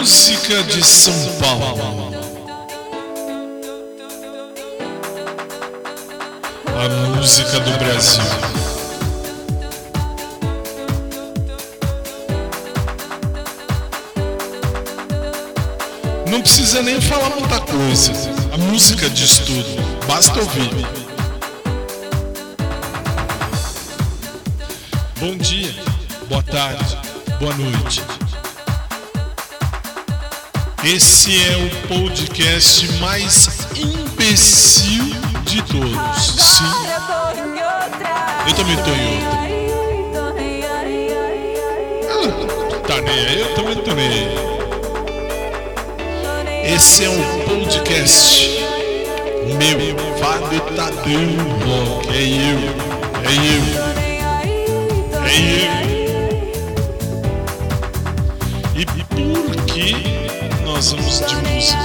música de São Paulo. A música do Brasil. Não precisa nem falar muita coisa. A música diz tudo. Basta ouvir. Bom dia, boa tarde, boa noite. Esse é o podcast mais imbecil de todos. Sim, eu também tô em outra. Tá nem aí, eu também tô nem aí. Esse é um podcast meu, Valetadão Rock. É eu, é eu, é eu. Nós vamos de música?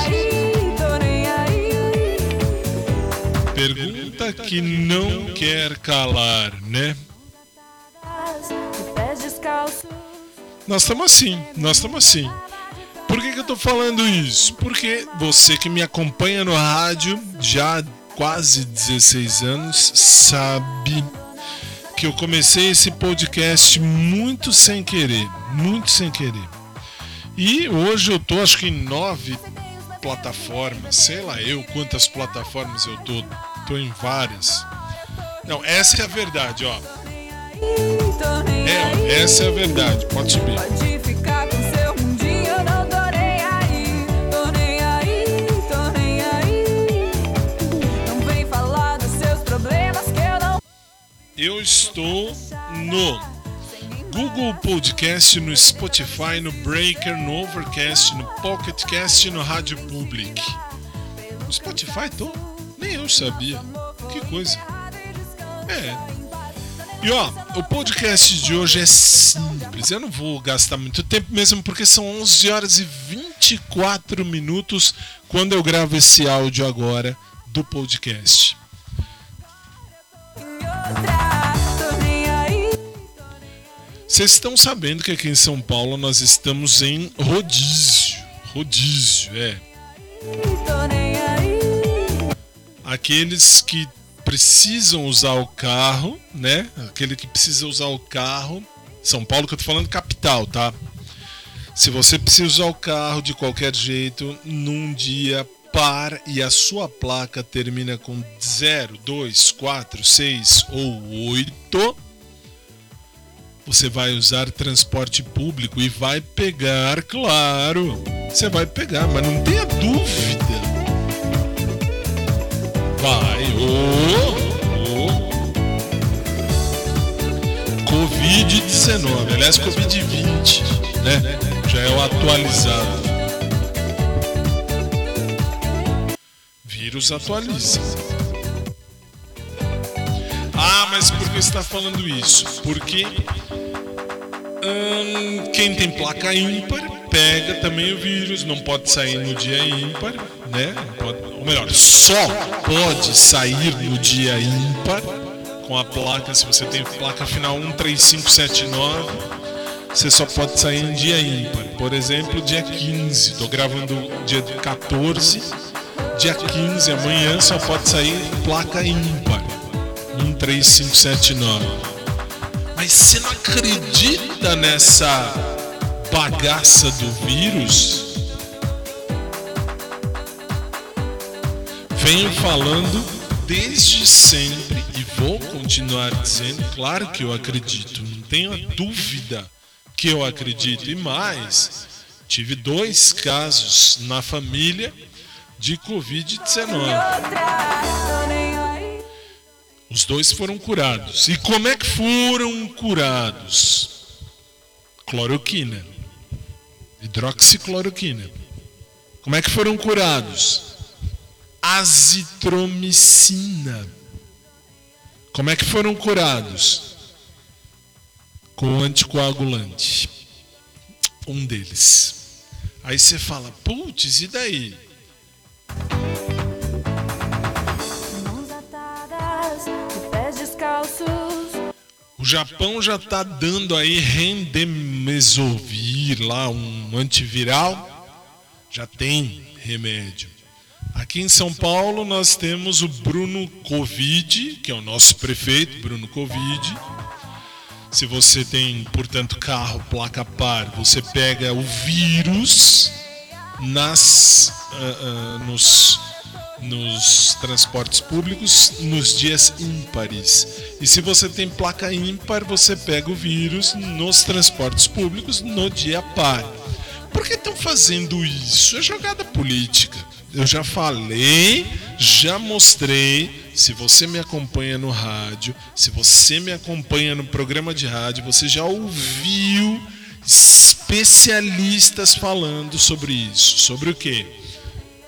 Pergunta que não quer calar, né? Nós estamos assim, nós estamos assim. Por que, que eu tô falando isso? Porque você que me acompanha no rádio já há quase 16 anos sabe que eu comecei esse podcast muito sem querer, muito sem querer. E hoje eu tô acho que em nove plataformas, sei lá eu quantas plataformas eu tô, tô em várias. Não, essa é a verdade, ó. É, essa é a verdade, pode subir. Pode ficar com seu mundinho, não tô nem aí. Tô nem aí, tô nem aí. Não vem falar dos seus problemas que eu não. Eu estou no Google Podcast, no Spotify, no Breaker, no Overcast, no Pocket Cast e no Rádio Public. No Spotify tô? Nem eu sabia. Que coisa. É. E ó, o podcast de hoje é simples. Eu não vou gastar muito tempo mesmo porque são 11 horas e 24 minutos quando eu gravo esse áudio agora do podcast. Vocês estão sabendo que aqui em São Paulo nós estamos em rodízio. Rodízio, é. Aqueles que precisam usar o carro, né? Aquele que precisa usar o carro. São Paulo que eu tô falando capital, tá? Se você precisa usar o carro de qualquer jeito, num dia par e a sua placa termina com 0, 2, 4, 6 ou 8, você vai usar transporte público e vai pegar, claro. Você vai pegar, mas não tenha dúvida. Vai, ô, ô. Covid-19, aliás, Covid-20, né? Já é o atualizado. Vírus atualiza. Mas por que está falando isso? Porque hum, quem tem placa ímpar pega também o vírus, não pode sair no dia ímpar, né? Pode- ou melhor, só pode sair no dia ímpar com a placa, se você tem placa final 13579, você só pode sair em dia ímpar. Por exemplo, dia 15, tô gravando dia 14, dia 15 amanhã só pode sair placa ímpar. 13579. Mas você não acredita nessa bagaça do vírus? Venho falando desde sempre e vou continuar dizendo, claro que eu acredito, não tenho dúvida que eu acredito. E mais, tive dois casos na família de Covid-19. Os dois foram curados. E como é que foram curados? Cloroquina. Hidroxicloroquina. Como é que foram curados? Azitromicina. Como é que foram curados? Com anticoagulante. Um deles. Aí você fala, putz, e daí? O Japão já tá dando aí rendemesovir vir lá um antiviral, já tem remédio. Aqui em São Paulo nós temos o Bruno Covid, que é o nosso prefeito, Bruno Covid. Se você tem, portanto, carro, placa par, você pega o vírus nas, ah, ah, nos, nos transportes públicos nos dias ímpares. E se você tem placa ímpar, você pega o vírus nos transportes públicos no dia par. Por que estão fazendo isso? É jogada política. Eu já falei, já mostrei. Se você me acompanha no rádio, se você me acompanha no programa de rádio, você já ouviu especialistas falando sobre isso. Sobre o quê?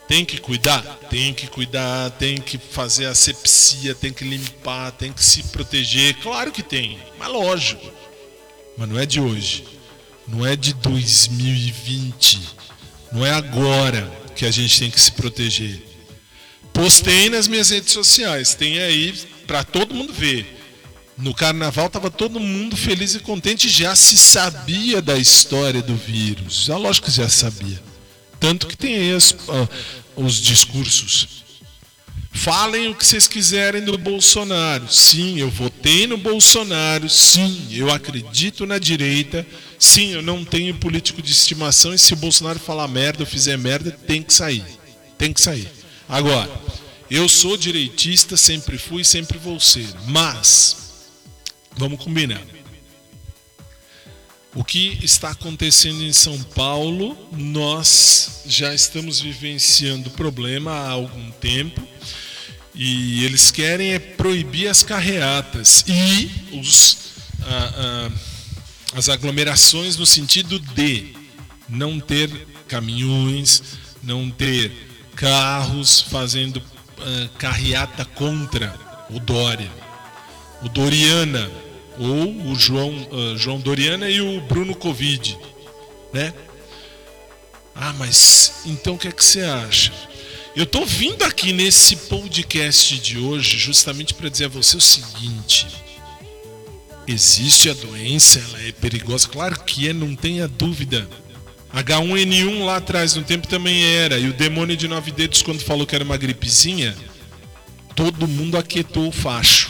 Tem que cuidar? Tem que cuidar, tem que fazer asepsia, tem que limpar, tem que se proteger. Claro que tem, mas lógico. Mas não é de hoje. Não é de 2020. Não é agora que a gente tem que se proteger. Postei nas minhas redes sociais, tem aí para todo mundo ver. No carnaval estava todo mundo feliz e contente, já se sabia da história do vírus. Já lógico que já sabia. Tanto que tem as, ah, os discursos. Falem o que vocês quiserem do Bolsonaro. Sim, eu votei no Bolsonaro. Sim, eu acredito na direita. Sim, eu não tenho político de estimação. E se o Bolsonaro falar merda ou fizer merda, tem que sair. Tem que sair. Agora, eu sou direitista, sempre fui sempre vou ser. Mas, vamos combinar. O que está acontecendo em São Paulo, nós já estamos vivenciando o problema há algum tempo e eles querem é proibir as carreatas e os, ah, ah, as aglomerações no sentido de não ter caminhões, não ter carros fazendo ah, carreata contra o Dória, o Doriana ou o João, ah, João Doriana e o Bruno Covid, né? Ah, mas então o que é que você acha? Eu tô vindo aqui nesse podcast de hoje justamente para dizer a você o seguinte: existe a doença, ela é perigosa, claro que é, não tenha dúvida. H1N1 lá atrás no tempo também era, e o demônio de nove dedos quando falou que era uma gripezinha, todo mundo aquietou o facho.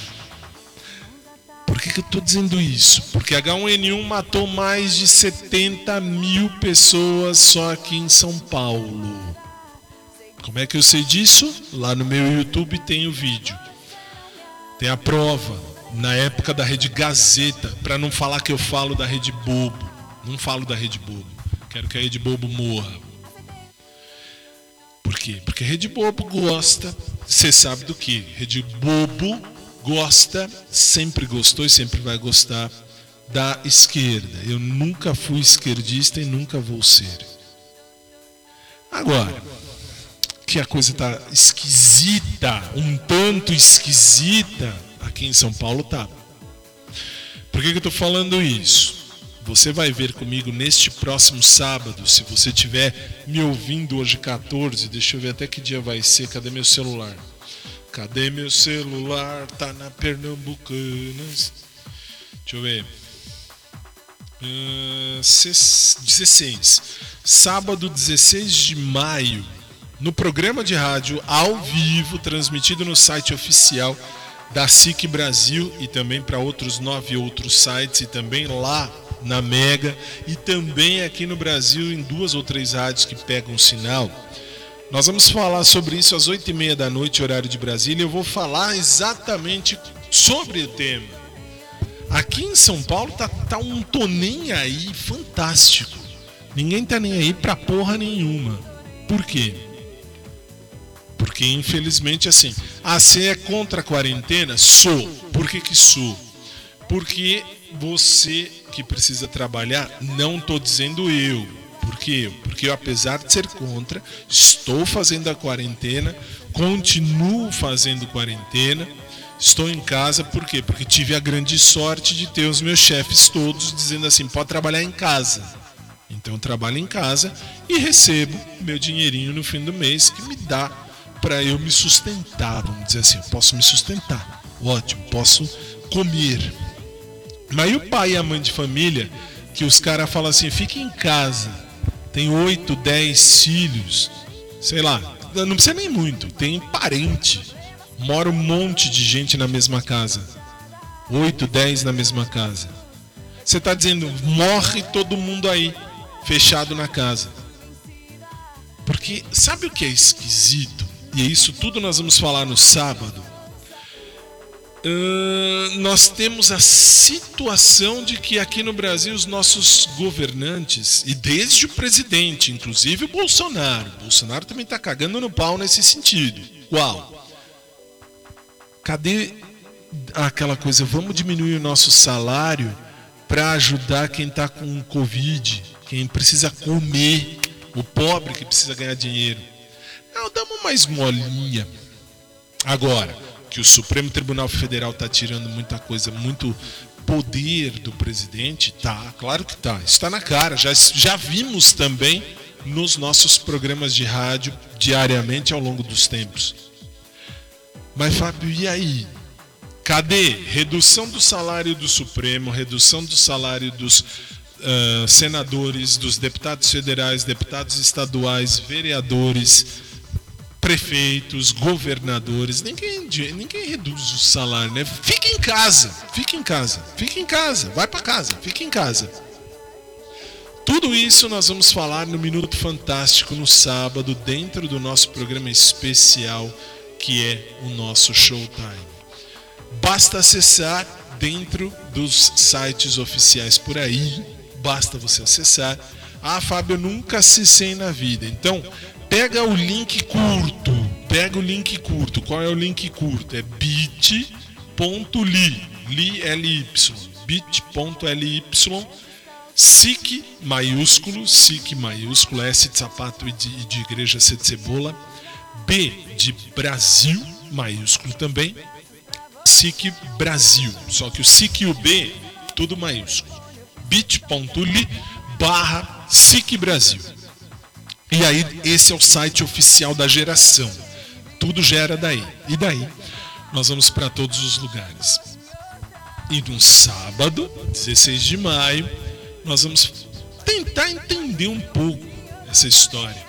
Por que, que eu estou dizendo isso? Porque H1N1 matou mais de 70 mil pessoas só aqui em São Paulo. Como é que eu sei disso? Lá no meu YouTube tem o vídeo. Tem a prova. Na época da Rede Gazeta, para não falar que eu falo da Rede Bobo. Não falo da Rede Bobo. Quero que a Rede Bobo morra. Por quê? Porque a Rede Bobo gosta, você sabe do que? Rede Bobo gosta, sempre gostou e sempre vai gostar da esquerda. Eu nunca fui esquerdista e nunca vou ser. Agora, que a coisa tá esquisita, um tanto esquisita, aqui em São Paulo tá. Por que, que eu tô falando isso? Você vai ver comigo neste próximo sábado, se você estiver me ouvindo hoje 14, deixa eu ver até que dia vai ser, cadê meu celular? Cadê meu celular? Tá na Pernambucanas. Deixa eu ver. Uh, 16. Sábado 16 de maio, no programa de rádio ao vivo, transmitido no site oficial da SIC Brasil e também para outros nove outros sites e também lá na Mega e também aqui no Brasil em duas ou três rádios que pegam sinal. Nós vamos falar sobre isso às oito e meia da noite, horário de Brasília. Eu vou falar exatamente sobre o tema. Aqui em São Paulo tá, tá um tô nem aí fantástico. Ninguém tá nem aí pra porra nenhuma. Por quê? Porque infelizmente assim, ah, você é contra a quarentena? Sou. Por que que sou? Porque você que precisa trabalhar, não tô dizendo eu. Por quê? Porque eu, apesar de ser contra, estou fazendo a quarentena, continuo fazendo quarentena, estou em casa, por quê? Porque tive a grande sorte de ter os meus chefes todos dizendo assim: pode trabalhar em casa. Então trabalho em casa e recebo meu dinheirinho no fim do mês que me dá para eu me sustentar, vamos dizer assim, eu posso me sustentar. Ótimo, posso comer. Mas e o pai e a mãe de família que os caras falam assim, fica em casa. Tem 8, 10 filhos, sei lá, não precisa nem muito, tem parente. Mora um monte de gente na mesma casa. 8, 10 na mesma casa. Você está dizendo, morre todo mundo aí, fechado na casa. Porque sabe o que é esquisito? E isso tudo nós vamos falar no sábado. Nós temos a situação de que aqui no Brasil os nossos governantes, e desde o presidente, inclusive o Bolsonaro, Bolsonaro também está cagando no pau nesse sentido. Qual? Cadê aquela coisa? Vamos diminuir o nosso salário para ajudar quem está com Covid, quem precisa comer, o pobre que precisa ganhar dinheiro. Não, damos mais molinha. Agora, que o Supremo Tribunal Federal está tirando muita coisa, muito poder do presidente, tá, claro que tá. Está na cara. Já, já vimos também nos nossos programas de rádio diariamente ao longo dos tempos. Mas Fábio, e aí? Cadê redução do salário do Supremo, redução do salário dos uh, senadores, dos deputados federais, deputados estaduais, vereadores, prefeitos, governadores? Ninguém, ninguém reduz o salário, né? Fica em casa, fica em casa, fica em casa, vai para casa, fica em casa. Tudo isso nós vamos falar no Minuto Fantástico no sábado, dentro do nosso programa especial que é o nosso Showtime. Basta acessar dentro dos sites oficiais por aí. Basta você acessar. Ah, Fábio, eu nunca acessei na vida. Então, pega o link curto. Pega o link curto. Qual é o link curto? É bit.ly. Li, L-Y. bit.ly. SIC maiúsculo, SIC maiúsculo, S de sapato e de, de igreja, C de cebola. B de Brasil, maiúsculo também. SIC Brasil. Só que o SIC e o B, tudo maiúsculo. bit.ly barra SIC Brasil. E aí, esse é o site oficial da geração. Tudo gera daí. E daí, nós vamos para todos os lugares. E no sábado, 16 de maio, nós vamos tentar entender um pouco essa história.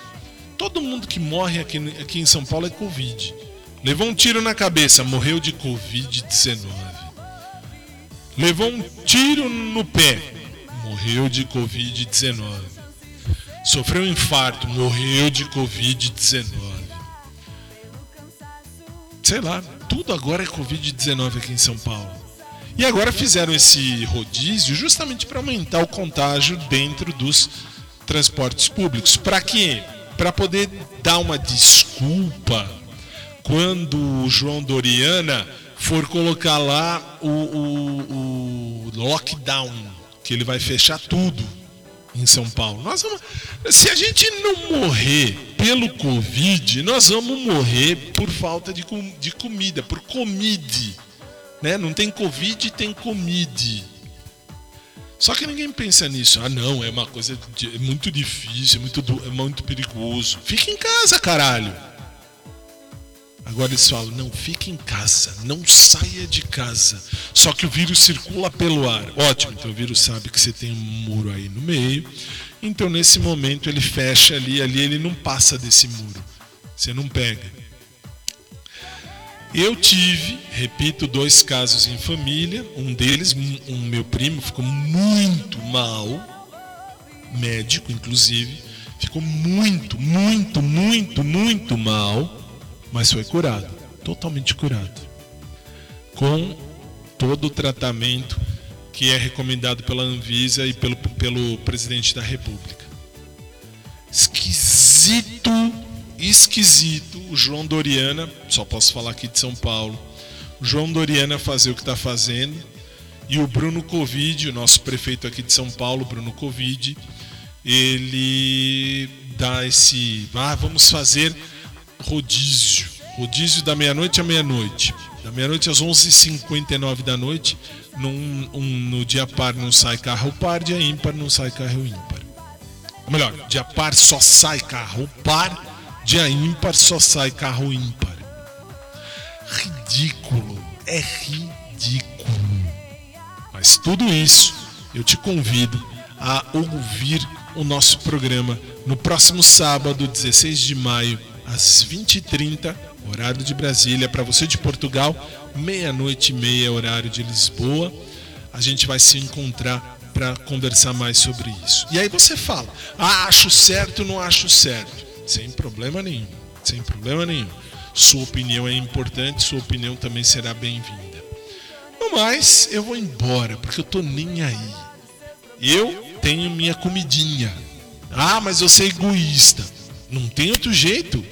Todo mundo que morre aqui, aqui em São Paulo é Covid. Levou um tiro na cabeça, morreu de Covid-19. Levou um tiro no pé, morreu de Covid-19. Sofreu um infarto, morreu de Covid-19. Sei lá, tudo agora é Covid-19 aqui em São Paulo. E agora fizeram esse rodízio justamente para aumentar o contágio dentro dos transportes públicos. Para quê? Para poder dar uma desculpa quando o João Doriana for colocar lá o, o, o lockdown, que ele vai fechar tudo em São Paulo. Nós vamos, se a gente não morrer pelo Covid, nós vamos morrer por falta de, de comida, por comida. Né? Não tem Covid, tem comida. Só que ninguém pensa nisso. Ah, não, é uma coisa de, é muito difícil, é muito, é muito perigoso. Fica em casa, caralho. Agora eles falam: não, fique em casa, não saia de casa. Só que o vírus circula pelo ar. Ótimo, então o vírus sabe que você tem um muro aí no meio. Então nesse momento ele fecha ali, ali ele não passa desse muro. Você não pega. Eu tive, repito, dois casos em família. Um deles, um, meu primo, ficou muito mal, médico inclusive, ficou muito, muito, muito, muito mal mas foi curado, totalmente curado, com todo o tratamento que é recomendado pela Anvisa e pelo, pelo presidente da República. Esquisito, esquisito o João Doriana, só posso falar aqui de São Paulo, o João Doriana fazer o que está fazendo e o Bruno Covid, o nosso prefeito aqui de São Paulo, Bruno Covid, ele dá esse, ah, vamos fazer rodízio. Rodízio da meia-noite à meia-noite. Da meia-noite às 11h59 da noite. Num, um, no dia par não sai carro par, dia ímpar não sai carro ímpar. Ou melhor, dia par só sai carro par, dia ímpar só sai carro ímpar. Ridículo. É ridículo. Mas tudo isso eu te convido a ouvir o nosso programa no próximo sábado, 16 de maio, às 20h30, horário de Brasília, para você de Portugal, meia-noite e meia, horário de Lisboa. A gente vai se encontrar para conversar mais sobre isso. E aí você fala: ah, acho certo, não acho certo. Sem problema nenhum. Sem problema nenhum. Sua opinião é importante, sua opinião também será bem-vinda. No mais, eu vou embora, porque eu tô nem aí. Eu tenho minha comidinha. Ah, mas eu sou egoísta. Não tem outro jeito.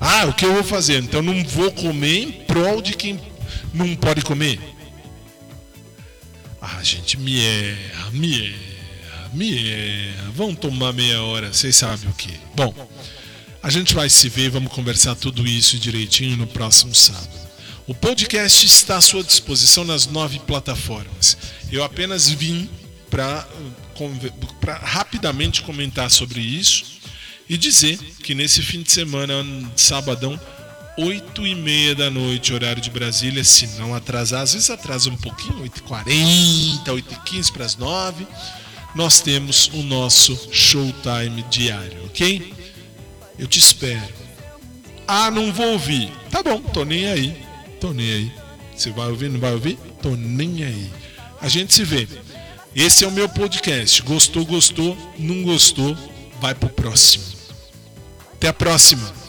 Ah, o que eu vou fazer? Então não vou comer em prol de quem não pode comer? Ah, gente, me erra, me erra, me erra. Vamos tomar meia hora, vocês sabem o que. Bom, a gente vai se ver, vamos conversar tudo isso direitinho no próximo sábado. O podcast está à sua disposição nas nove plataformas. Eu apenas vim para rapidamente comentar sobre isso e dizer que nesse fim de semana, sabadão, 8 e meia da noite, horário de Brasília, se não atrasar, às vezes atrasa um pouquinho, 8h40, 8h15 para as 9 nós temos o nosso showtime diário, ok? Eu te espero. Ah, não vou ouvir. Tá bom, tô nem aí. Tô nem aí. Você vai ouvir, não vai ouvir? Tô nem aí. A gente se vê. Esse é o meu podcast. Gostou, gostou. Não gostou, vai pro próximo. Até a próxima.